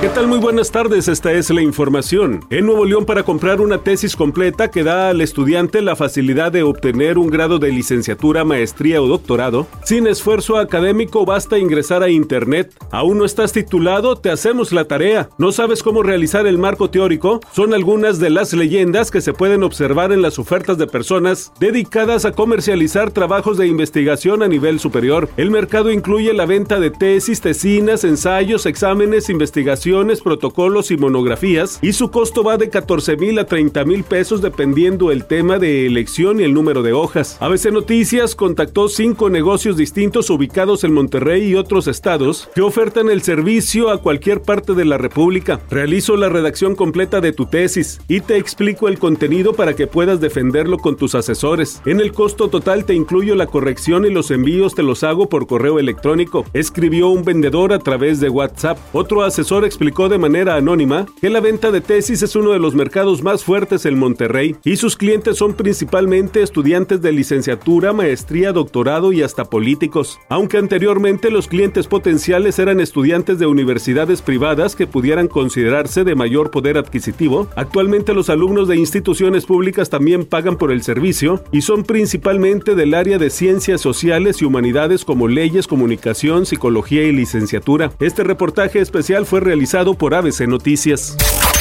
¿Qué tal? Muy buenas tardes, esta es la información. En Nuevo León para comprar una tesis completa que da al estudiante la facilidad de obtener un grado de licenciatura, maestría o doctorado, sin esfuerzo académico basta ingresar a Internet. ¿Aún no estás titulado? Te hacemos la tarea. ¿No sabes cómo realizar el marco teórico? Son algunas de las leyendas que se pueden observar en las ofertas de personas dedicadas a comercializar trabajos de investigación a nivel superior. El mercado incluye la venta de tesis, tesinas, ensayos, exámenes, investigación protocolos y monografías, y su costo va de 14 mil a 30 mil pesos dependiendo el tema de elección y el número de hojas. ABC Noticias contactó cinco negocios distintos ubicados en Monterrey y otros estados que ofertan el servicio a cualquier parte de la República. Realizo la redacción completa de tu tesis y te explico el contenido para que puedas defenderlo con tus asesores. En el costo total te incluyo la corrección y los envíos te los hago por correo electrónico. Escribió un vendedor a través de WhatsApp. Otro asesor explicó de manera anónima que la venta de tesis es uno de los mercados más fuertes en Monterrey y sus clientes son principalmente estudiantes de licenciatura, maestría, doctorado y hasta políticos. Aunque anteriormente los clientes potenciales eran estudiantes de universidades privadas que pudieran considerarse de mayor poder adquisitivo, actualmente los alumnos de instituciones públicas también pagan por el servicio y son principalmente del área de ciencias sociales y humanidades como leyes, comunicación, psicología y licenciatura. Este reportaje especial fue realizado por ABC Noticias.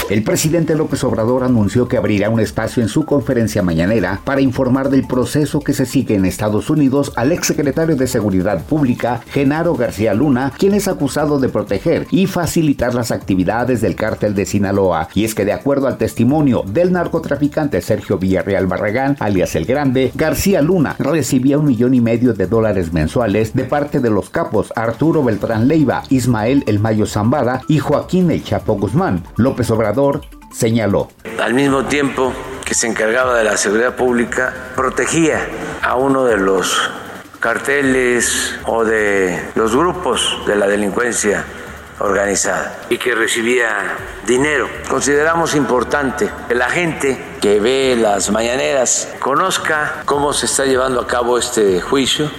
El presidente López Obrador anunció que abrirá un espacio en su conferencia mañanera para informar del proceso que se sigue en Estados Unidos al exsecretario de Seguridad Pública, Genaro García Luna, quien es acusado de proteger y facilitar las actividades del cártel de Sinaloa. Y es que de acuerdo al testimonio del narcotraficante Sergio Villarreal Barragán, alias El Grande, García Luna recibía un millón y medio de dólares mensuales de parte de los capos Arturo Beltrán Leiva, Ismael El Mayo Zambada y Joaquín El Chapo Guzmán. López Obrador señaló. Al mismo tiempo que se encargaba de la seguridad pública, protegía a uno de los carteles o de los grupos de la delincuencia organizada y que recibía dinero. Consideramos importante que la gente que ve las mañaneras conozca cómo se está llevando a cabo este juicio.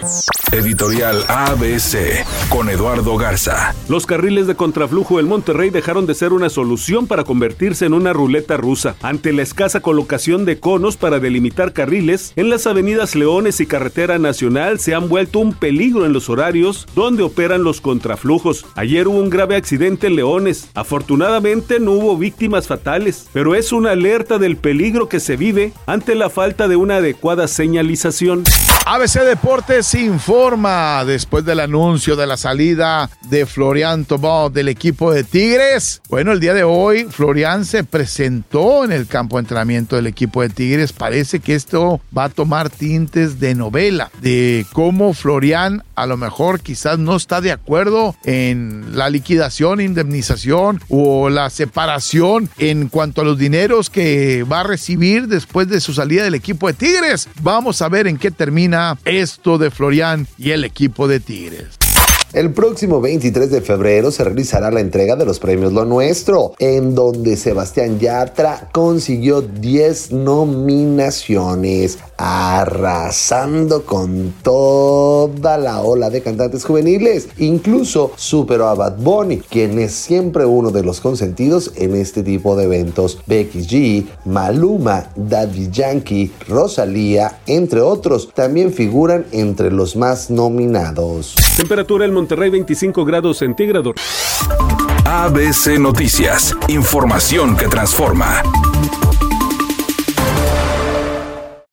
Editorial ABC con Eduardo Garza. Los carriles de contraflujo del Monterrey dejaron de ser una solución para convertirse en una ruleta rusa. Ante la escasa colocación de conos para delimitar carriles, en las avenidas Leones y Carretera Nacional se han vuelto un peligro en los horarios donde operan los contraflujos. Ayer hubo un grave accidente en Leones. Afortunadamente no hubo víctimas fatales, pero es una alerta del peligro que se vive ante la falta de una adecuada señalización. ABC Deportes informa después del anuncio de la salida de Florian Tobó del equipo de Tigres. Bueno, el día de hoy Florian se presentó en el campo de entrenamiento del equipo de Tigres. Parece que esto va a tomar tintes de novela, de cómo Florian a lo mejor quizás no está de acuerdo en la liquidación, indemnización o la separación en cuanto a los dineros que va a recibir después de su salida del equipo de Tigres. Vamos a ver en qué esto de Florian y el equipo de Tigres. El próximo 23 de febrero se realizará la entrega de los premios Lo Nuestro, en donde Sebastián Yatra consiguió 10 nominaciones, arrasando con toda la ola de cantantes juveniles. Incluso superó a Bad Bunny, quien es siempre uno de los consentidos en este tipo de eventos. Becky G, Maluma, Daddy Yankee, Rosalía, entre otros, también figuran entre los más nominados. Temperatura en Monterrey 25 grados centígrados. ABC Noticias, información que transforma.